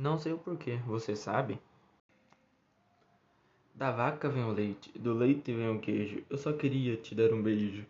Não sei o porquê, você sabe? Da vaca vem o leite, do leite vem o queijo. Eu só queria te dar um beijo.